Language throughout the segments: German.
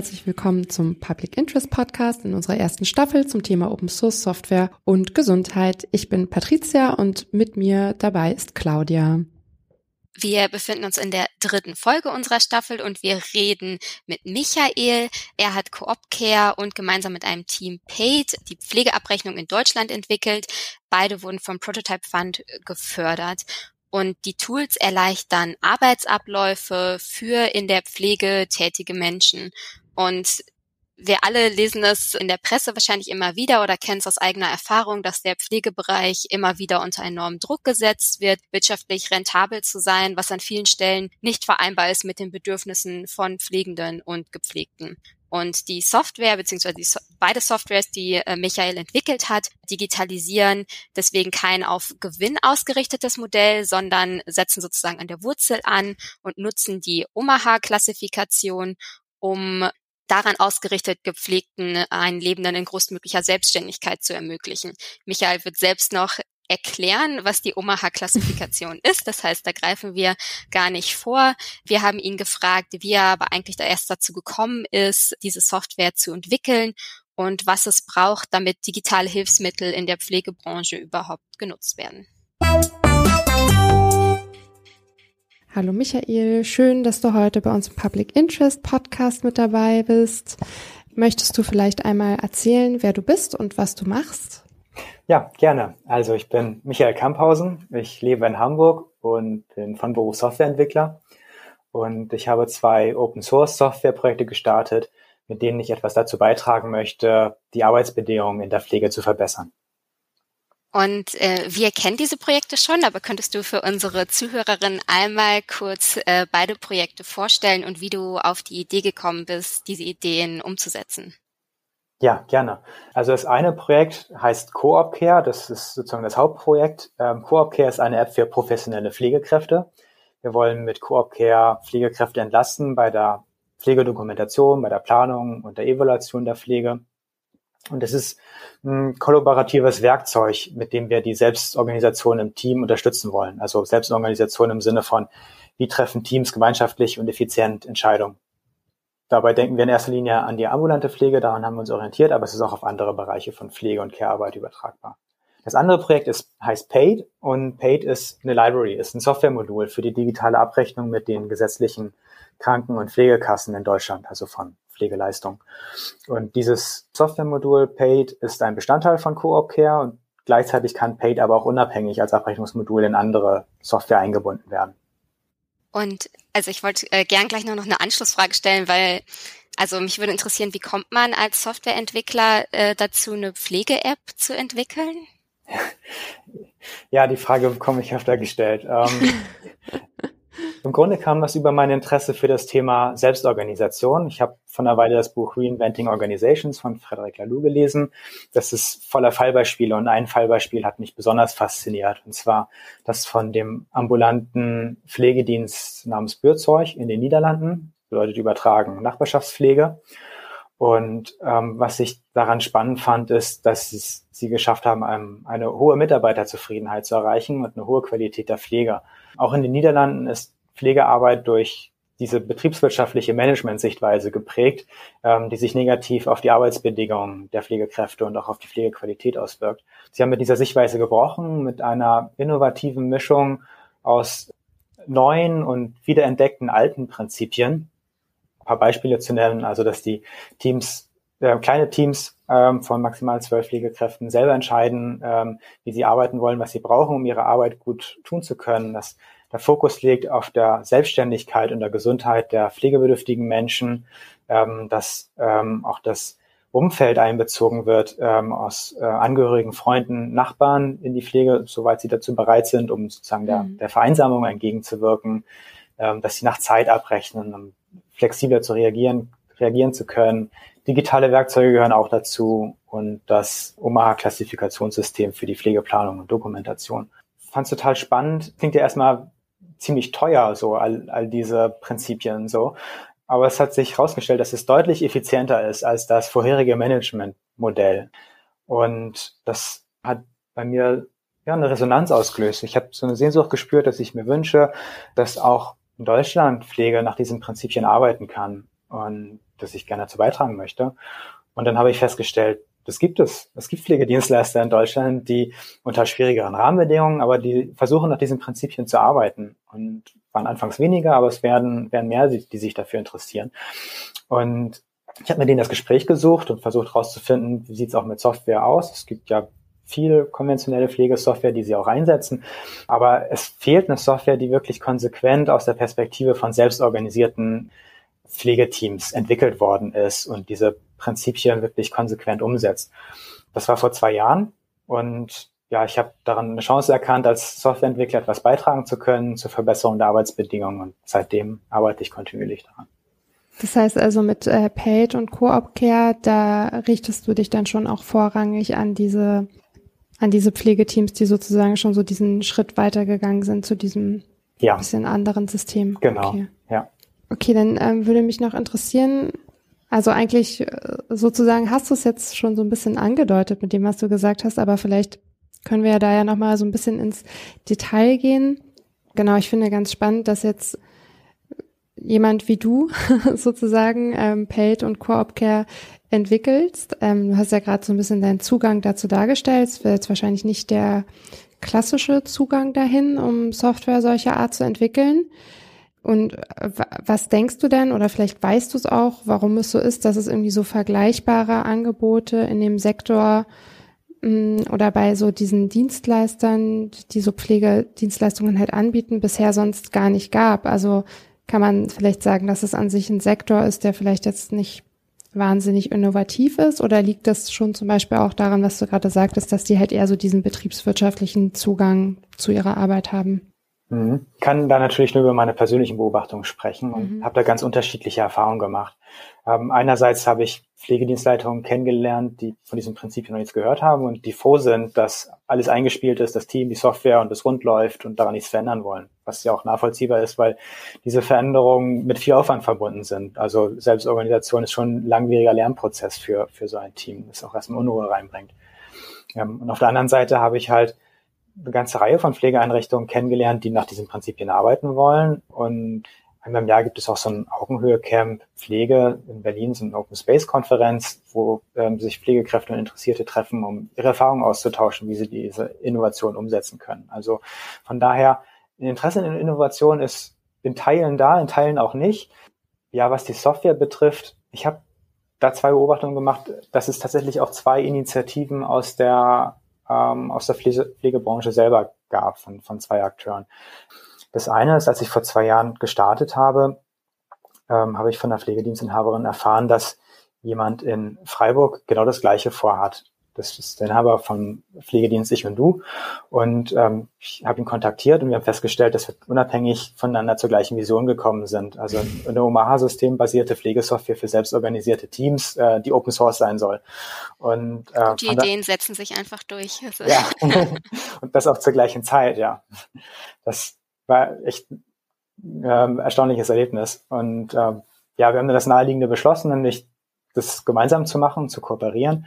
herzlich willkommen zum Public Interest Podcast in unserer ersten Staffel zum Thema Open Source Software und Gesundheit. Ich bin Patricia und mit mir dabei ist Claudia. Wir befinden uns in der dritten Folge unserer Staffel und wir reden mit Michael. Er hat CoopCare und gemeinsam mit einem Team Paid die Pflegeabrechnung in Deutschland entwickelt. Beide wurden vom Prototype Fund gefördert. Und die Tools erleichtern Arbeitsabläufe für in der Pflege tätige Menschen. Und wir alle lesen es in der Presse wahrscheinlich immer wieder oder kennen es aus eigener Erfahrung, dass der Pflegebereich immer wieder unter enormen Druck gesetzt wird, wirtschaftlich rentabel zu sein, was an vielen Stellen nicht vereinbar ist mit den Bedürfnissen von Pflegenden und Gepflegten. Und die Software, beziehungsweise die so beide Softwares, die äh, Michael entwickelt hat, digitalisieren deswegen kein auf Gewinn ausgerichtetes Modell, sondern setzen sozusagen an der Wurzel an und nutzen die Omaha-Klassifikation, um daran ausgerichtet, Gepflegten einen Lebenden in größtmöglicher Selbstständigkeit zu ermöglichen. Michael wird selbst noch erklären, was die Omaha-Klassifikation ist. Das heißt, da greifen wir gar nicht vor. Wir haben ihn gefragt, wie er aber eigentlich da erst dazu gekommen ist, diese Software zu entwickeln und was es braucht, damit digitale Hilfsmittel in der Pflegebranche überhaupt genutzt werden. Hallo Michael, schön, dass du heute bei uns im Public Interest Podcast mit dabei bist. Möchtest du vielleicht einmal erzählen, wer du bist und was du machst? Ja, gerne. Also ich bin Michael Kamphausen, ich lebe in Hamburg und bin von Beruf Softwareentwickler und ich habe zwei Open Source Software Projekte gestartet, mit denen ich etwas dazu beitragen möchte, die Arbeitsbedingungen in der Pflege zu verbessern. Und äh, wir kennen diese Projekte schon, aber könntest du für unsere Zuhörerinnen einmal kurz äh, beide Projekte vorstellen und wie du auf die Idee gekommen bist, diese Ideen umzusetzen? Ja, gerne. Also das eine Projekt heißt Coop Care, das ist sozusagen das Hauptprojekt. Ähm, Coop Care ist eine App für professionelle Pflegekräfte. Wir wollen mit Coop Care Pflegekräfte entlasten bei der Pflegedokumentation, bei der Planung und der Evaluation der Pflege. Und es ist ein kollaboratives Werkzeug, mit dem wir die Selbstorganisation im Team unterstützen wollen. Also Selbstorganisation im Sinne von, wie treffen Teams gemeinschaftlich und effizient Entscheidungen. Dabei denken wir in erster Linie an die ambulante Pflege, daran haben wir uns orientiert, aber es ist auch auf andere Bereiche von Pflege und Care-Arbeit übertragbar. Das andere Projekt ist, heißt Paid und Paid ist eine Library, ist ein Softwaremodul für die digitale Abrechnung mit den gesetzlichen Kranken- und Pflegekassen in Deutschland, also von Pflegeleistung. Und dieses Softwaremodul Paid ist ein Bestandteil von Coop Care und gleichzeitig kann Paid aber auch unabhängig als Abrechnungsmodul in andere Software eingebunden werden. Und also ich wollte äh, gern gleich noch eine Anschlussfrage stellen, weil also mich würde interessieren, wie kommt man als Softwareentwickler äh, dazu, eine Pflege-App zu entwickeln? Ja, die Frage bekomme ich öfter gestellt. Ähm, Im Grunde kam das über mein Interesse für das Thema Selbstorganisation. Ich habe von einer Weile das Buch Reinventing Organizations von Frederic Laloux gelesen. Das ist voller Fallbeispiele und ein Fallbeispiel hat mich besonders fasziniert. Und zwar das von dem ambulanten Pflegedienst namens Bürzeug in den Niederlanden, bedeutet übertragen Nachbarschaftspflege. Und ähm, was ich daran spannend fand, ist, dass es, sie geschafft haben, einem, eine hohe Mitarbeiterzufriedenheit zu erreichen und eine hohe Qualität der Pflege. Auch in den Niederlanden ist Pflegearbeit durch diese betriebswirtschaftliche Management-Sichtweise geprägt, ähm, die sich negativ auf die Arbeitsbedingungen der Pflegekräfte und auch auf die Pflegequalität auswirkt. Sie haben mit dieser Sichtweise gebrochen, mit einer innovativen Mischung aus neuen und wiederentdeckten alten Prinzipien. Ein paar Beispiele zu nennen, also dass die Teams, äh, kleine Teams ähm, von maximal zwölf Pflegekräften selber entscheiden, ähm, wie sie arbeiten wollen, was sie brauchen, um ihre Arbeit gut tun zu können, dass der Fokus liegt auf der Selbstständigkeit und der Gesundheit der pflegebedürftigen Menschen, ähm, dass ähm, auch das Umfeld einbezogen wird ähm, aus äh, Angehörigen, Freunden, Nachbarn in die Pflege, soweit sie dazu bereit sind, um sozusagen der, mhm. der Vereinsamung entgegenzuwirken, ähm, dass sie nach Zeit abrechnen, um flexibler zu reagieren, reagieren zu können. Digitale Werkzeuge gehören auch dazu und das OMAHA-Klassifikationssystem für die Pflegeplanung und Dokumentation. Fand es total spannend. Klingt ja erstmal ziemlich teuer, so all, all diese Prinzipien so. Aber es hat sich herausgestellt, dass es deutlich effizienter ist als das vorherige Managementmodell. Und das hat bei mir ja eine Resonanz ausgelöst. Ich habe so eine Sehnsucht gespürt, dass ich mir wünsche, dass auch in Deutschland Pflege nach diesen Prinzipien arbeiten kann. Und das ich gerne dazu beitragen möchte. Und dann habe ich festgestellt, das gibt es. Es gibt Pflegedienstleister in Deutschland, die unter schwierigeren Rahmenbedingungen, aber die versuchen nach diesen Prinzipien zu arbeiten. Und waren anfangs weniger, aber es werden, werden mehr, die, sich dafür interessieren. Und ich habe mir denen das Gespräch gesucht und versucht herauszufinden, wie sieht es auch mit Software aus. Es gibt ja viel konventionelle Pflegesoftware, die sie auch einsetzen. Aber es fehlt eine Software, die wirklich konsequent aus der Perspektive von selbstorganisierten Pflegeteams entwickelt worden ist und diese Prinzipien wirklich konsequent umsetzt. Das war vor zwei Jahren und ja, ich habe daran eine Chance erkannt, als Softwareentwickler etwas beitragen zu können zur Verbesserung der Arbeitsbedingungen und seitdem arbeite ich kontinuierlich daran. Das heißt also mit äh, Paid und Co-op Care, da richtest du dich dann schon auch vorrangig an diese an diese Pflegeteams, die sozusagen schon so diesen Schritt weitergegangen sind zu diesem ja. bisschen anderen System. Genau. Okay. Ja. Okay, dann ähm, würde mich noch interessieren, also eigentlich äh, sozusagen hast du es jetzt schon so ein bisschen angedeutet mit dem, was du gesagt hast, aber vielleicht können wir ja da ja nochmal so ein bisschen ins Detail gehen. Genau, ich finde ganz spannend, dass jetzt jemand wie du sozusagen ähm, Paid und Co-op Care entwickelst. Ähm, du hast ja gerade so ein bisschen deinen Zugang dazu dargestellt. Es wäre jetzt wahrscheinlich nicht der klassische Zugang dahin, um Software solcher Art zu entwickeln. Und was denkst du denn, oder vielleicht weißt du es auch, warum es so ist, dass es irgendwie so vergleichbare Angebote in dem Sektor mh, mm, oder bei so diesen Dienstleistern, die so Pflegedienstleistungen halt anbieten, bisher sonst gar nicht gab? Also kann man vielleicht sagen, dass es an sich ein Sektor ist, der vielleicht jetzt nicht wahnsinnig innovativ ist? Oder liegt das schon zum Beispiel auch daran, was du gerade sagtest, dass die halt eher so diesen betriebswirtschaftlichen Zugang zu ihrer Arbeit haben? Mhm. Kann da natürlich nur über meine persönlichen Beobachtungen sprechen und mhm. habe da ganz unterschiedliche Erfahrungen gemacht. Ähm, einerseits habe ich Pflegedienstleitungen kennengelernt, die von diesem Prinzip noch nichts gehört haben und die froh sind, dass alles eingespielt ist, das Team, die Software und es rund läuft und daran nichts verändern wollen. Was ja auch nachvollziehbar ist, weil diese Veränderungen mit viel Aufwand verbunden sind. Also Selbstorganisation ist schon ein langwieriger Lernprozess für, für so ein Team, das auch erstmal Unruhe reinbringt. Ähm, und auf der anderen Seite habe ich halt eine ganze Reihe von Pflegeeinrichtungen kennengelernt, die nach diesen Prinzipien arbeiten wollen. Und einmal im Jahr gibt es auch so ein Augenhöhe-Camp Pflege in Berlin, so eine Open Space Konferenz, wo ähm, sich Pflegekräfte und Interessierte treffen, um ihre Erfahrungen auszutauschen, wie sie diese Innovation umsetzen können. Also von daher, ein Interesse in Innovation ist in Teilen da, in Teilen auch nicht. Ja, was die Software betrifft, ich habe da zwei Beobachtungen gemacht, dass es tatsächlich auch zwei Initiativen aus der ähm, aus der Pflege Pflegebranche selber gab von, von zwei Akteuren. Das eine ist, als ich vor zwei Jahren gestartet habe, ähm, habe ich von der Pflegedienstinhaberin erfahren, dass jemand in Freiburg genau das Gleiche vorhat. Das ist der Inhaber vom Pflegedienst Ich und Du. Und ähm, ich habe ihn kontaktiert und wir haben festgestellt, dass wir unabhängig voneinander zur gleichen Vision gekommen sind. Also eine Omaha-System-basierte Pflegesoftware für selbstorganisierte Teams, äh, die Open Source sein soll. Und äh, die Ideen setzen sich einfach durch. Also. Ja, und das auch zur gleichen Zeit, ja. Das war echt ähm, erstaunliches Erlebnis. Und ähm, ja, wir haben dann das Naheliegende beschlossen, nämlich das gemeinsam zu machen, zu kooperieren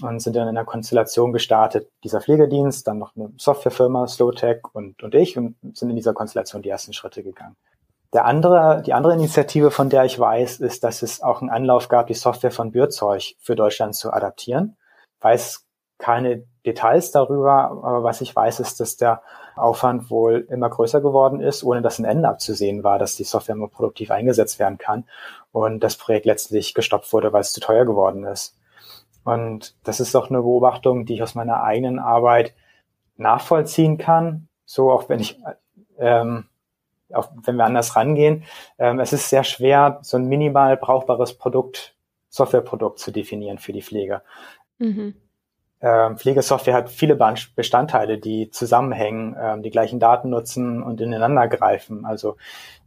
und sind dann in einer Konstellation gestartet. Dieser Pflegedienst, dann noch eine Softwarefirma, Slowtech und, und ich und sind in dieser Konstellation die ersten Schritte gegangen. Der andere, die andere Initiative, von der ich weiß, ist, dass es auch einen Anlauf gab, die Software von Bürzeug für Deutschland zu adaptieren. Weiß keine Details darüber, aber was ich weiß, ist, dass der Aufwand wohl immer größer geworden ist, ohne dass ein Ende abzusehen war, dass die Software immer produktiv eingesetzt werden kann und das Projekt letztlich gestoppt wurde, weil es zu teuer geworden ist. Und das ist doch eine Beobachtung, die ich aus meiner eigenen Arbeit nachvollziehen kann. So auch wenn ich, ähm, auch wenn wir anders rangehen. Ähm, es ist sehr schwer, so ein minimal brauchbares Produkt, Softwareprodukt zu definieren für die Pflege. Mhm ähm, Pflegesoftware hat viele Bestandteile, die zusammenhängen, ähm, die gleichen Daten nutzen und ineinander greifen. Also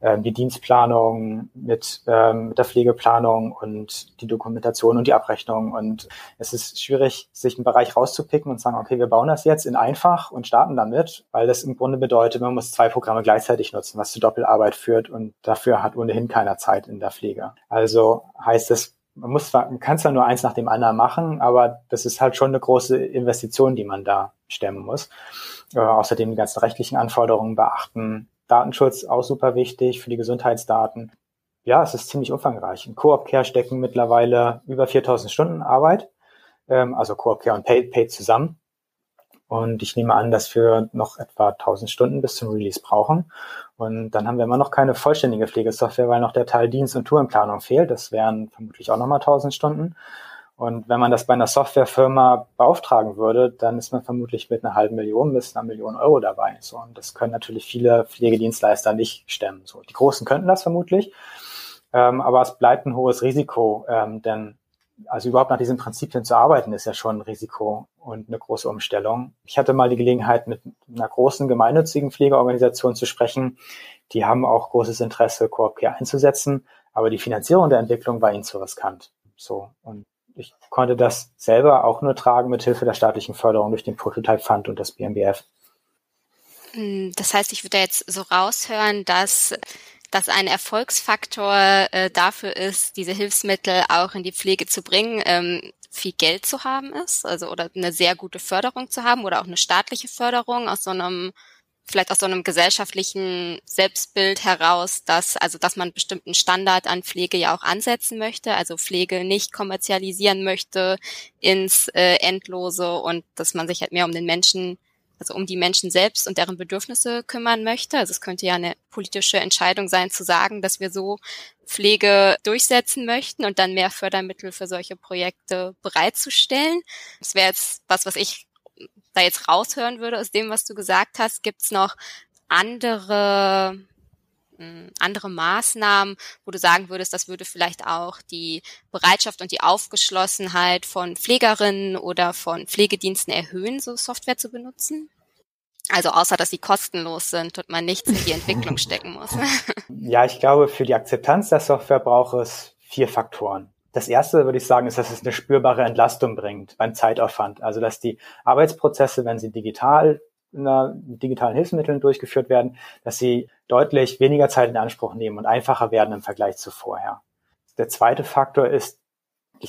ähm, die Dienstplanung mit, ähm, mit der Pflegeplanung und die Dokumentation und die Abrechnung. Und es ist schwierig, sich einen Bereich rauszupicken und sagen, okay, wir bauen das jetzt in einfach und starten damit, weil das im Grunde bedeutet, man muss zwei Programme gleichzeitig nutzen, was zu Doppelarbeit führt und dafür hat ohnehin keiner Zeit in der Pflege. Also heißt es, man muss zwar, man kann zwar nur eins nach dem anderen machen, aber das ist halt schon eine große Investition, die man da stemmen muss. Äh, außerdem die ganzen rechtlichen Anforderungen beachten. Datenschutz auch super wichtig für die Gesundheitsdaten. Ja, es ist ziemlich umfangreich. In Coop Care stecken mittlerweile über 4000 Stunden Arbeit, ähm, also Coop Care und Paid, Paid zusammen. Und ich nehme an, dass wir noch etwa 1000 Stunden bis zum Release brauchen. Und dann haben wir immer noch keine vollständige Pflegesoftware, weil noch der Teil Dienst- und Tourenplanung fehlt. Das wären vermutlich auch nochmal 1000 Stunden. Und wenn man das bei einer Softwarefirma beauftragen würde, dann ist man vermutlich mit einer halben Million bis einer Million Euro dabei. So, und das können natürlich viele Pflegedienstleister nicht stemmen. So, die Großen könnten das vermutlich, ähm, aber es bleibt ein hohes Risiko, ähm, denn also überhaupt nach diesen Prinzipien zu arbeiten, ist ja schon ein Risiko und eine große Umstellung. Ich hatte mal die Gelegenheit, mit einer großen gemeinnützigen Pflegeorganisation zu sprechen. Die haben auch großes Interesse, Coop Care einzusetzen, aber die Finanzierung der Entwicklung war ihnen zu riskant. So. Und ich konnte das selber auch nur tragen mit Hilfe der staatlichen Förderung durch den Prototype Fund und das BMBF. Hm, das heißt, ich würde jetzt so raushören, dass dass ein Erfolgsfaktor äh, dafür ist, diese Hilfsmittel auch in die Pflege zu bringen, ähm, viel Geld zu haben ist, also oder eine sehr gute Förderung zu haben oder auch eine staatliche Förderung aus so einem vielleicht aus so einem gesellschaftlichen Selbstbild heraus, dass also dass man bestimmten Standard an Pflege ja auch ansetzen möchte, also Pflege nicht kommerzialisieren möchte ins äh, Endlose und dass man sich halt mehr um den Menschen also um die Menschen selbst und deren Bedürfnisse kümmern möchte. Also es könnte ja eine politische Entscheidung sein, zu sagen, dass wir so Pflege durchsetzen möchten und dann mehr Fördermittel für solche Projekte bereitzustellen. Das wäre jetzt was, was ich da jetzt raushören würde aus dem, was du gesagt hast. Gibt es noch andere andere Maßnahmen, wo du sagen würdest, das würde vielleicht auch die Bereitschaft und die Aufgeschlossenheit von Pflegerinnen oder von Pflegediensten erhöhen, so Software zu benutzen? Also außer, dass sie kostenlos sind und man nichts in die Entwicklung stecken muss. Ja, ich glaube, für die Akzeptanz der Software braucht es vier Faktoren. Das erste, würde ich sagen, ist, dass es eine spürbare Entlastung bringt beim Zeitaufwand. Also, dass die Arbeitsprozesse, wenn sie digital mit digitalen Hilfsmitteln durchgeführt werden, dass sie deutlich weniger Zeit in Anspruch nehmen und einfacher werden im Vergleich zu vorher. Der zweite Faktor ist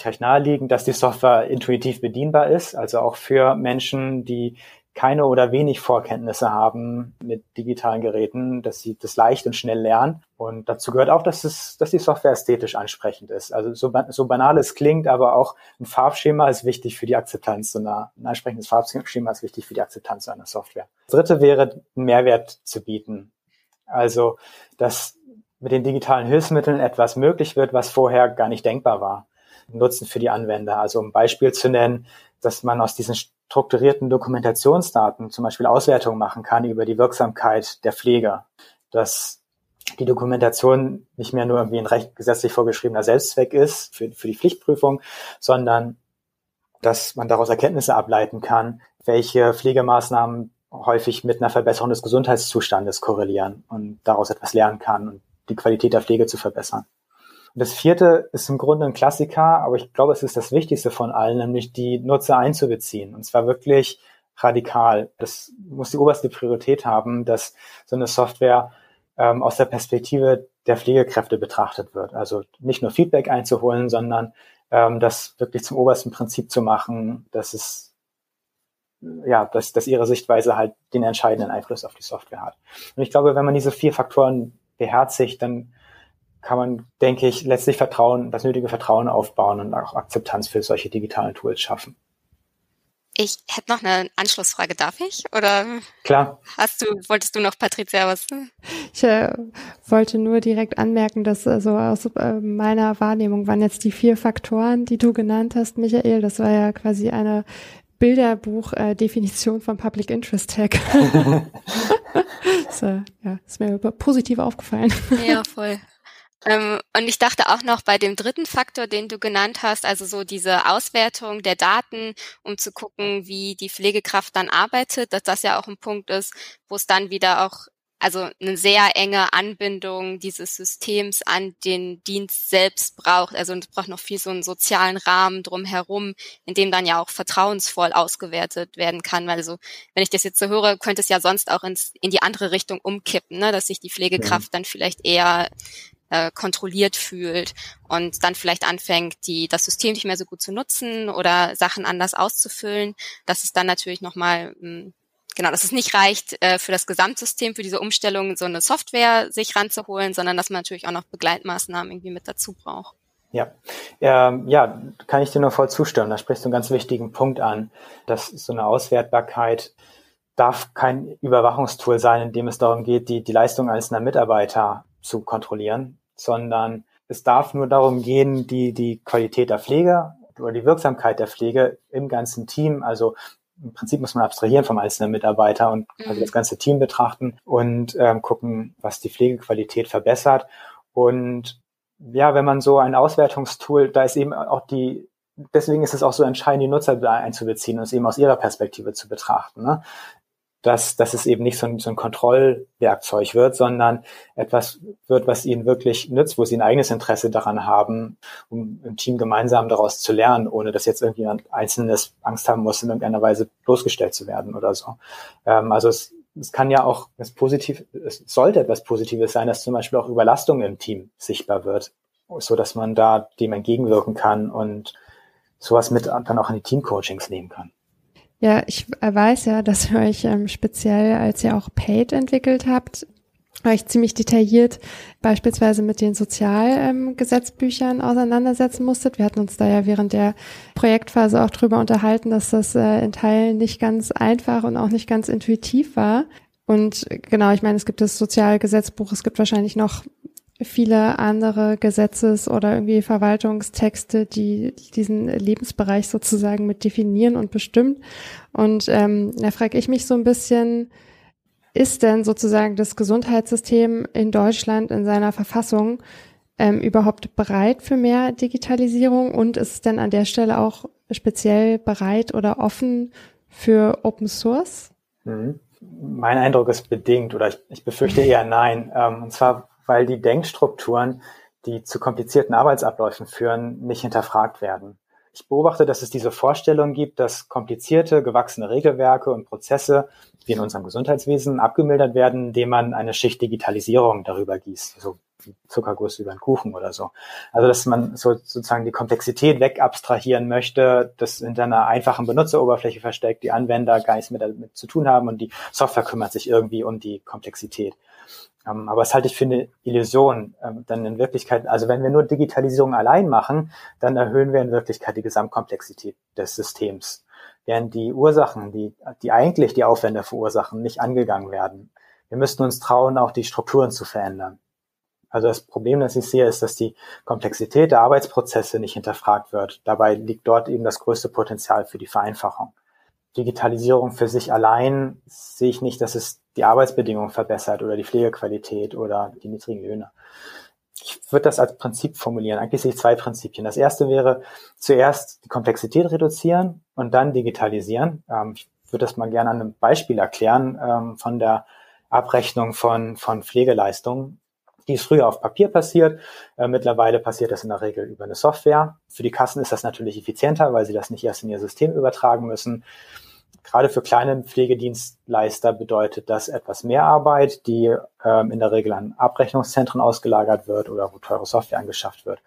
recht naheliegend, dass die Software intuitiv bedienbar ist, also auch für Menschen, die keine oder wenig Vorkenntnisse haben mit digitalen Geräten, dass sie das leicht und schnell lernen. Und dazu gehört auch, dass, es, dass die Software ästhetisch ansprechend ist. Also so, so banal es klingt, aber auch ein Farbschema ist wichtig für die Akzeptanz. So eine, ein ansprechendes Farbschema ist wichtig für die Akzeptanz einer Software. Dritte wäre, Mehrwert zu bieten. Also, dass mit den digitalen Hilfsmitteln etwas möglich wird, was vorher gar nicht denkbar war. Nutzen für die Anwender. Also um ein Beispiel zu nennen, dass man aus diesen strukturierten Dokumentationsdaten zum Beispiel Auswertungen machen kann über die Wirksamkeit der Pflege. Dass die Dokumentation nicht mehr nur irgendwie ein recht gesetzlich vorgeschriebener Selbstzweck ist für, für die Pflichtprüfung, sondern dass man daraus Erkenntnisse ableiten kann, welche Pflegemaßnahmen häufig mit einer Verbesserung des Gesundheitszustandes korrelieren und daraus etwas lernen kann und die Qualität der Pflege zu verbessern. Das vierte ist im Grunde ein Klassiker, aber ich glaube, es ist das Wichtigste von allen, nämlich die Nutzer einzubeziehen. Und zwar wirklich radikal. Das muss die oberste Priorität haben, dass so eine Software ähm, aus der Perspektive der Pflegekräfte betrachtet wird. Also nicht nur Feedback einzuholen, sondern ähm, das wirklich zum obersten Prinzip zu machen, dass es ja, dass, dass ihre Sichtweise halt den entscheidenden Einfluss auf die Software hat. Und ich glaube, wenn man diese vier Faktoren beherzigt, dann kann man, denke ich, letztlich Vertrauen, das nötige Vertrauen aufbauen und auch Akzeptanz für solche digitalen Tools schaffen. Ich hätte noch eine Anschlussfrage, darf ich? Oder Klar. Hast du, wolltest du noch, Patricia, was? Ich äh, wollte nur direkt anmerken, dass äh, so aus äh, meiner Wahrnehmung waren jetzt die vier Faktoren, die du genannt hast, Michael. Das war ja quasi eine Bilderbuch-Definition äh, von Public Interest Tag. so, ja, ist mir positiv aufgefallen. Ja, voll. Ähm, und ich dachte auch noch bei dem dritten Faktor, den du genannt hast, also so diese Auswertung der Daten, um zu gucken, wie die Pflegekraft dann arbeitet, dass das ja auch ein Punkt ist, wo es dann wieder auch also eine sehr enge Anbindung dieses Systems an den Dienst selbst braucht. Also es braucht noch viel so einen sozialen Rahmen drumherum, in dem dann ja auch vertrauensvoll ausgewertet werden kann. Weil so, wenn ich das jetzt so höre, könnte es ja sonst auch ins, in die andere Richtung umkippen, ne? dass sich die Pflegekraft dann vielleicht eher äh, kontrolliert fühlt und dann vielleicht anfängt, die, das System nicht mehr so gut zu nutzen oder Sachen anders auszufüllen, dass es dann natürlich nochmal hm, genau, dass es nicht reicht, äh, für das Gesamtsystem, für diese Umstellung so eine Software sich ranzuholen, sondern dass man natürlich auch noch Begleitmaßnahmen irgendwie mit dazu braucht. Ja, ähm, ja, kann ich dir nur voll zustimmen. Da sprichst du einen ganz wichtigen Punkt an, dass so eine Auswertbarkeit darf kein Überwachungstool sein, in dem es darum geht, die, die Leistung einzelner Mitarbeiter zu kontrollieren, sondern es darf nur darum gehen, die, die Qualität der Pflege oder die Wirksamkeit der Pflege im ganzen Team, also im Prinzip muss man abstrahieren vom einzelnen Mitarbeiter und also das ganze Team betrachten und ähm, gucken, was die Pflegequalität verbessert. Und ja, wenn man so ein Auswertungstool, da ist eben auch die, deswegen ist es auch so entscheidend, die Nutzer einzubeziehen und es eben aus ihrer Perspektive zu betrachten. Ne? Dass, dass es eben nicht so ein, so ein Kontrollwerkzeug wird, sondern etwas wird, was ihnen wirklich nützt, wo sie ein eigenes Interesse daran haben, um im Team gemeinsam daraus zu lernen, ohne dass jetzt irgendjemand Einzelnes Angst haben muss, in irgendeiner Weise bloßgestellt zu werden oder so. Ähm, also es, es kann ja auch was positiv, es sollte etwas Positives sein, dass zum Beispiel auch Überlastung im Team sichtbar wird, so dass man da dem entgegenwirken kann und sowas mit dann auch in die Teamcoachings nehmen kann. Ja, ich weiß ja, dass ihr euch ähm, speziell, als ihr auch Paid entwickelt habt, euch ziemlich detailliert beispielsweise mit den Sozialgesetzbüchern ähm, auseinandersetzen musstet. Wir hatten uns da ja während der Projektphase auch drüber unterhalten, dass das äh, in Teilen nicht ganz einfach und auch nicht ganz intuitiv war. Und genau, ich meine, es gibt das Sozialgesetzbuch, es gibt wahrscheinlich noch viele andere Gesetzes- oder irgendwie Verwaltungstexte, die diesen Lebensbereich sozusagen mit definieren und bestimmen. Und ähm, da frage ich mich so ein bisschen, ist denn sozusagen das Gesundheitssystem in Deutschland in seiner Verfassung ähm, überhaupt bereit für mehr Digitalisierung und ist es denn an der Stelle auch speziell bereit oder offen für Open Source? Mhm. Mein Eindruck ist bedingt oder ich, ich befürchte eher nein. Ähm, und zwar weil die Denkstrukturen, die zu komplizierten Arbeitsabläufen führen, nicht hinterfragt werden. Ich beobachte, dass es diese Vorstellung gibt, dass komplizierte, gewachsene Regelwerke und Prozesse, wie in unserem Gesundheitswesen, abgemildert werden, indem man eine Schicht Digitalisierung darüber gießt, so Zuckerguss über einen Kuchen oder so. Also dass man so, sozusagen die Komplexität wegabstrahieren möchte, das hinter einer einfachen Benutzeroberfläche versteckt, die Anwender gar nichts mehr damit zu tun haben und die Software kümmert sich irgendwie um die Komplexität. Ähm, aber es halte ich für eine Illusion. Ähm, dann in Wirklichkeit, also wenn wir nur Digitalisierung allein machen, dann erhöhen wir in Wirklichkeit die Gesamtkomplexität des Systems. Während die Ursachen, die, die eigentlich die Aufwände verursachen, nicht angegangen werden. Wir müssten uns trauen, auch die Strukturen zu verändern. Also das Problem, das ich sehe, ist, dass die Komplexität der Arbeitsprozesse nicht hinterfragt wird. Dabei liegt dort eben das größte Potenzial für die Vereinfachung. Digitalisierung für sich allein sehe ich nicht, dass es die Arbeitsbedingungen verbessert oder die Pflegequalität oder die niedrigen Löhne. Ich würde das als Prinzip formulieren. Eigentlich sehe ich zwei Prinzipien. Das erste wäre zuerst die Komplexität reduzieren und dann digitalisieren. Ähm, ich würde das mal gerne an einem Beispiel erklären ähm, von der Abrechnung von, von Pflegeleistungen. Die ist früher auf Papier passiert. Äh, mittlerweile passiert das in der Regel über eine Software. Für die Kassen ist das natürlich effizienter, weil sie das nicht erst in ihr System übertragen müssen. Gerade für kleine Pflegedienstleister bedeutet das etwas mehr Arbeit, die ähm, in der Regel an Abrechnungszentren ausgelagert wird oder wo teure Software angeschafft wird.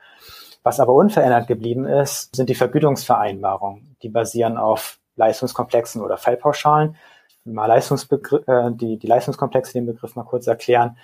Was aber unverändert geblieben ist, sind die Vergütungsvereinbarungen. Die basieren auf Leistungskomplexen oder Fallpauschalen. Mal Leistungsbegriff, äh, die, die Leistungskomplexe, den Begriff mal kurz erklären.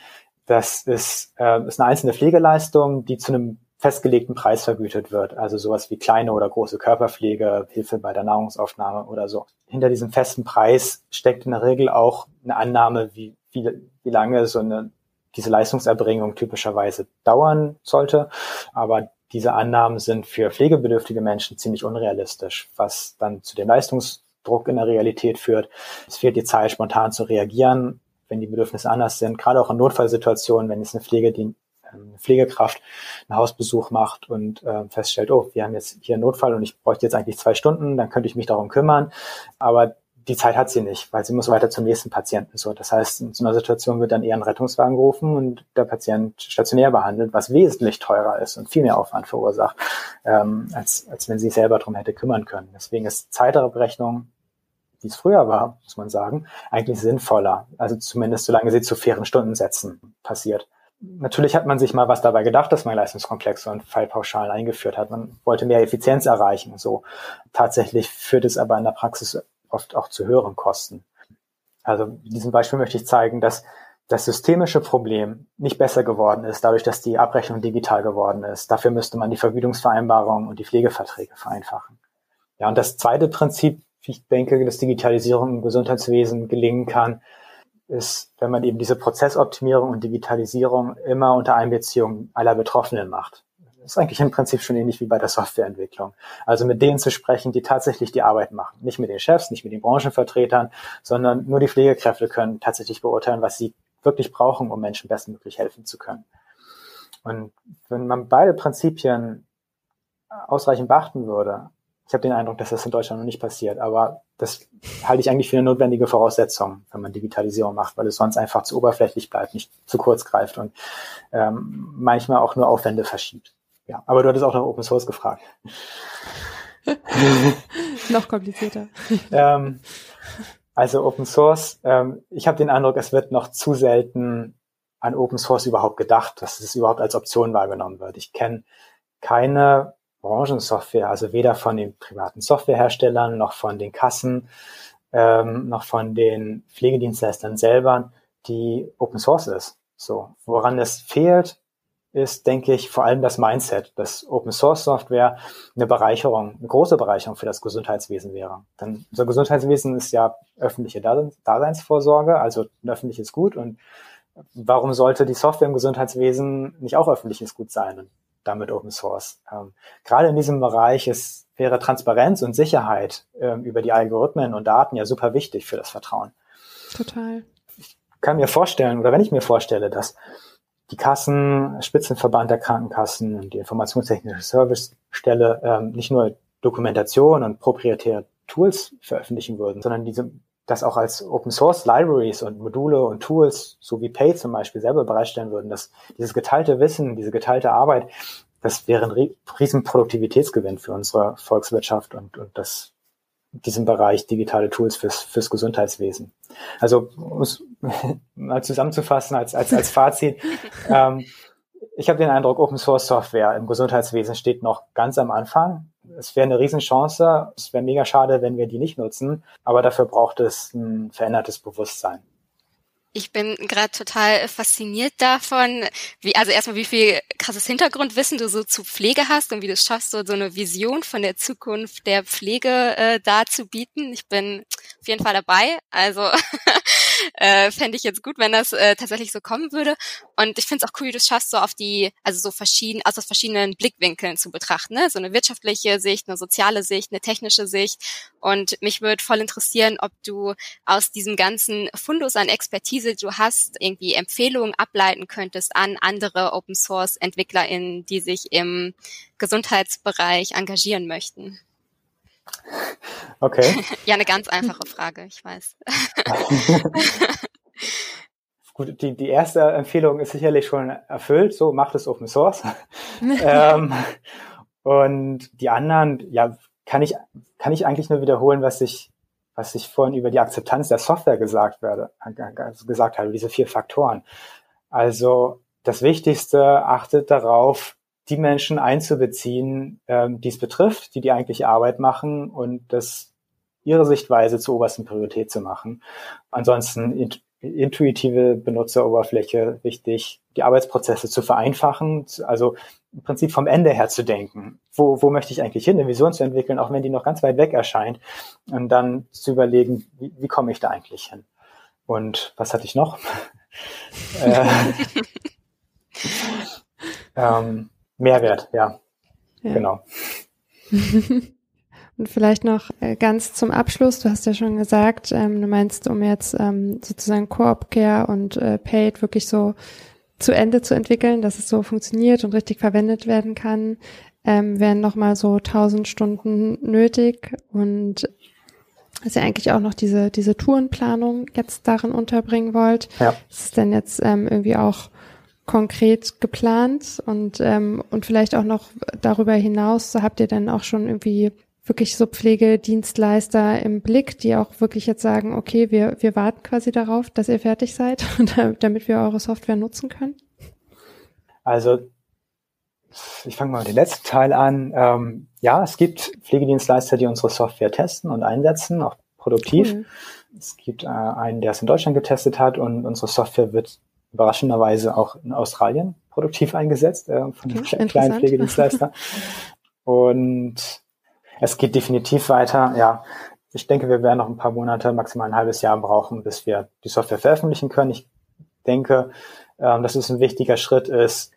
Das ist, äh, ist eine einzelne Pflegeleistung, die zu einem festgelegten Preis vergütet wird. Also sowas wie kleine oder große Körperpflege, Hilfe bei der Nahrungsaufnahme oder so. Hinter diesem festen Preis steckt in der Regel auch eine Annahme, wie, wie, wie lange so eine, diese Leistungserbringung typischerweise dauern sollte. Aber diese Annahmen sind für pflegebedürftige Menschen ziemlich unrealistisch, was dann zu dem Leistungsdruck in der Realität führt. Es fehlt die Zeit, spontan zu reagieren, wenn die Bedürfnisse anders sind, gerade auch in Notfallsituationen, wenn es eine Pflegedien eine Pflegekraft einen Hausbesuch macht und äh, feststellt, oh, wir haben jetzt hier einen Notfall und ich bräuchte jetzt eigentlich zwei Stunden, dann könnte ich mich darum kümmern. Aber die Zeit hat sie nicht, weil sie muss weiter zum nächsten Patienten. So, das heißt, in so einer Situation wird dann eher ein Rettungswagen gerufen und der Patient stationär behandelt, was wesentlich teurer ist und viel mehr Aufwand verursacht, ähm, als, als wenn sie sich selber darum hätte kümmern können. Deswegen ist Zeitabrechnung, wie es früher war, muss man sagen, eigentlich sinnvoller. Also zumindest solange sie zu fairen Stundensätzen passiert natürlich hat man sich mal was dabei gedacht, dass man Leistungskomplexe und Fallpauschalen eingeführt hat. Man wollte mehr Effizienz erreichen. So tatsächlich führt es aber in der Praxis oft auch zu höheren Kosten. Also in diesem Beispiel möchte ich zeigen, dass das systemische Problem nicht besser geworden ist, dadurch, dass die Abrechnung digital geworden ist. Dafür müsste man die Vergütungsvereinbarung und die Pflegeverträge vereinfachen. Ja, und das zweite Prinzip, wie ich denke, dass Digitalisierung im Gesundheitswesen gelingen kann, ist, wenn man eben diese Prozessoptimierung und Digitalisierung immer unter Einbeziehung aller Betroffenen macht. Das ist eigentlich im Prinzip schon ähnlich wie bei der Softwareentwicklung. Also mit denen zu sprechen, die tatsächlich die Arbeit machen. Nicht mit den Chefs, nicht mit den Branchenvertretern, sondern nur die Pflegekräfte können tatsächlich beurteilen, was sie wirklich brauchen, um Menschen bestmöglich helfen zu können. Und wenn man beide Prinzipien ausreichend beachten würde, ich habe den Eindruck, dass das in Deutschland noch nicht passiert, aber das halte ich eigentlich für eine notwendige Voraussetzung, wenn man Digitalisierung macht, weil es sonst einfach zu oberflächlich bleibt, nicht zu kurz greift und ähm, manchmal auch nur Aufwände verschiebt. Ja, aber du hattest auch nach Open Source gefragt. noch komplizierter. ähm, also Open Source, ähm, ich habe den Eindruck, es wird noch zu selten an Open Source überhaupt gedacht, dass es überhaupt als Option wahrgenommen wird. Ich kenne keine Branchensoftware, also weder von den privaten Softwareherstellern noch von den Kassen, ähm, noch von den Pflegedienstleistern selber, die Open Source ist. So, woran es fehlt, ist, denke ich, vor allem das Mindset, dass Open Source Software eine Bereicherung, eine große Bereicherung für das Gesundheitswesen wäre. Denn unser Gesundheitswesen ist ja öffentliche Daseinsvorsorge, also ein öffentliches Gut. Und warum sollte die Software im Gesundheitswesen nicht auch öffentliches Gut sein und damit Open Source? Ähm, gerade in diesem Bereich ist, wäre Transparenz und Sicherheit ähm, über die Algorithmen und Daten ja super wichtig für das Vertrauen. Total. Ich kann mir vorstellen, oder wenn ich mir vorstelle, dass die Kassen, Spitzenverband der Krankenkassen und die Informationstechnische Servicestelle ähm, nicht nur Dokumentation und proprietäre Tools veröffentlichen würden, sondern diese das auch als Open Source Libraries und Module und Tools, so wie Pay zum Beispiel, selber bereitstellen würden, dass dieses geteilte Wissen, diese geteilte Arbeit, das wäre ein riesen Produktivitätsgewinn für unsere Volkswirtschaft und, und das diesem Bereich digitale Tools fürs, fürs Gesundheitswesen. Also um es mal zusammenzufassen als, als, als Fazit. ähm, ich habe den Eindruck, Open Source Software im Gesundheitswesen steht noch ganz am Anfang. Es wäre eine Riesenchance. Es wäre mega schade, wenn wir die nicht nutzen. Aber dafür braucht es ein verändertes Bewusstsein. Ich bin gerade total fasziniert davon, wie, also erstmal, wie viel krasses Hintergrundwissen du so zu Pflege hast und wie du es schaffst, so, so eine Vision von der Zukunft der Pflege äh, darzubieten. Ich bin auf jeden Fall dabei. Also äh, fände ich jetzt gut, wenn das äh, tatsächlich so kommen würde. Und ich finde es auch cool, wie du es schaffst, so auf die, also so verschieden, also aus verschiedenen Blickwinkeln zu betrachten. Ne? So eine wirtschaftliche Sicht, eine soziale Sicht, eine technische Sicht. Und mich würde voll interessieren, ob du aus diesem ganzen Fundus an Expertise, du hast, irgendwie Empfehlungen ableiten könntest an andere Open Source EntwicklerInnen, die sich im Gesundheitsbereich engagieren möchten. Okay. ja, eine ganz einfache Frage, ich weiß. Gut, die, die erste Empfehlung ist sicherlich schon erfüllt, so macht es Open Source. ähm, und die anderen, ja, kann ich, kann ich eigentlich nur wiederholen, was ich, was ich vorhin über die Akzeptanz der Software gesagt werde, also gesagt habe, diese vier Faktoren. Also das Wichtigste, achtet darauf, die Menschen einzubeziehen, ähm, die es betrifft, die die eigentliche Arbeit machen und das ihre Sichtweise zur obersten Priorität zu machen. Ansonsten intuitive Benutzeroberfläche wichtig, die Arbeitsprozesse zu vereinfachen, also im Prinzip vom Ende her zu denken. Wo, wo möchte ich eigentlich hin, eine Vision zu entwickeln, auch wenn die noch ganz weit weg erscheint, und dann zu überlegen, wie, wie komme ich da eigentlich hin? Und was hatte ich noch? äh, ähm, Mehrwert, ja. ja. Genau. Und vielleicht noch äh, ganz zum Abschluss, du hast ja schon gesagt, ähm, du meinst, um jetzt ähm, sozusagen Coop Care und äh, Paid wirklich so zu Ende zu entwickeln, dass es so funktioniert und richtig verwendet werden kann, ähm, wären nochmal so 1000 Stunden nötig und dass ihr eigentlich auch noch diese, diese Tourenplanung jetzt darin unterbringen wollt. Ja. Ist es denn jetzt ähm, irgendwie auch konkret geplant und ähm, und vielleicht auch noch darüber hinaus habt ihr dann auch schon irgendwie wirklich so Pflegedienstleister im Blick, die auch wirklich jetzt sagen, okay, wir wir warten quasi darauf, dass ihr fertig seid, damit wir eure Software nutzen können? Also ich fange mal mit dem letzten Teil an. Ähm, ja, es gibt Pflegedienstleister, die unsere Software testen und einsetzen, auch produktiv. Cool. Es gibt äh, einen, der es in Deutschland getestet hat und unsere Software wird überraschenderweise auch in Australien produktiv eingesetzt äh, von okay, einem kleinen Pflegedienstleister. und es geht definitiv weiter. Ja, ich denke, wir werden noch ein paar Monate, maximal ein halbes Jahr brauchen, bis wir die Software veröffentlichen können. Ich denke, ähm, dass es ein wichtiger Schritt ist,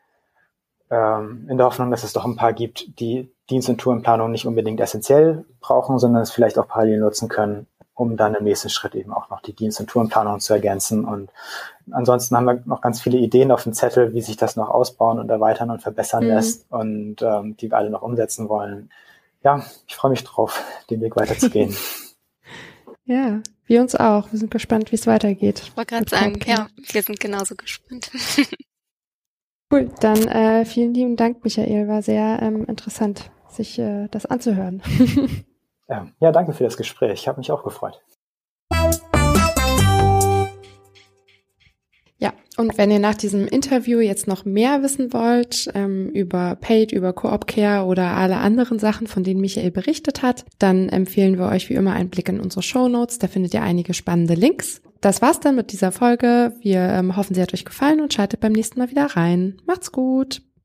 ähm, in der Hoffnung, dass es doch ein paar gibt, die Dienst- und Tourenplanung nicht unbedingt essentiell brauchen, sondern es vielleicht auch parallel nutzen können, um dann im nächsten Schritt eben auch noch die Dienst- und Tourenplanung zu ergänzen. Und ansonsten haben wir noch ganz viele Ideen auf dem Zettel, wie sich das noch ausbauen und erweitern und verbessern mhm. lässt und ähm, die wir alle noch umsetzen wollen. Ja, ich freue mich drauf, den Weg weiterzugehen. ja, wir uns auch. Wir sind gespannt, wie es weitergeht. Ich wollte gerade sagen, ja, wir sind genauso gespannt. cool, dann äh, vielen lieben Dank, Michael. War sehr ähm, interessant, sich äh, das anzuhören. Ja, danke für das Gespräch. Ich habe mich auch gefreut. Ja, und wenn ihr nach diesem Interview jetzt noch mehr wissen wollt ähm, über Paid, über Coop Care oder alle anderen Sachen, von denen Michael berichtet hat, dann empfehlen wir euch wie immer einen Blick in unsere Show Notes. Da findet ihr einige spannende Links. Das war's dann mit dieser Folge. Wir ähm, hoffen, sie hat euch gefallen und schaltet beim nächsten Mal wieder rein. Macht's gut!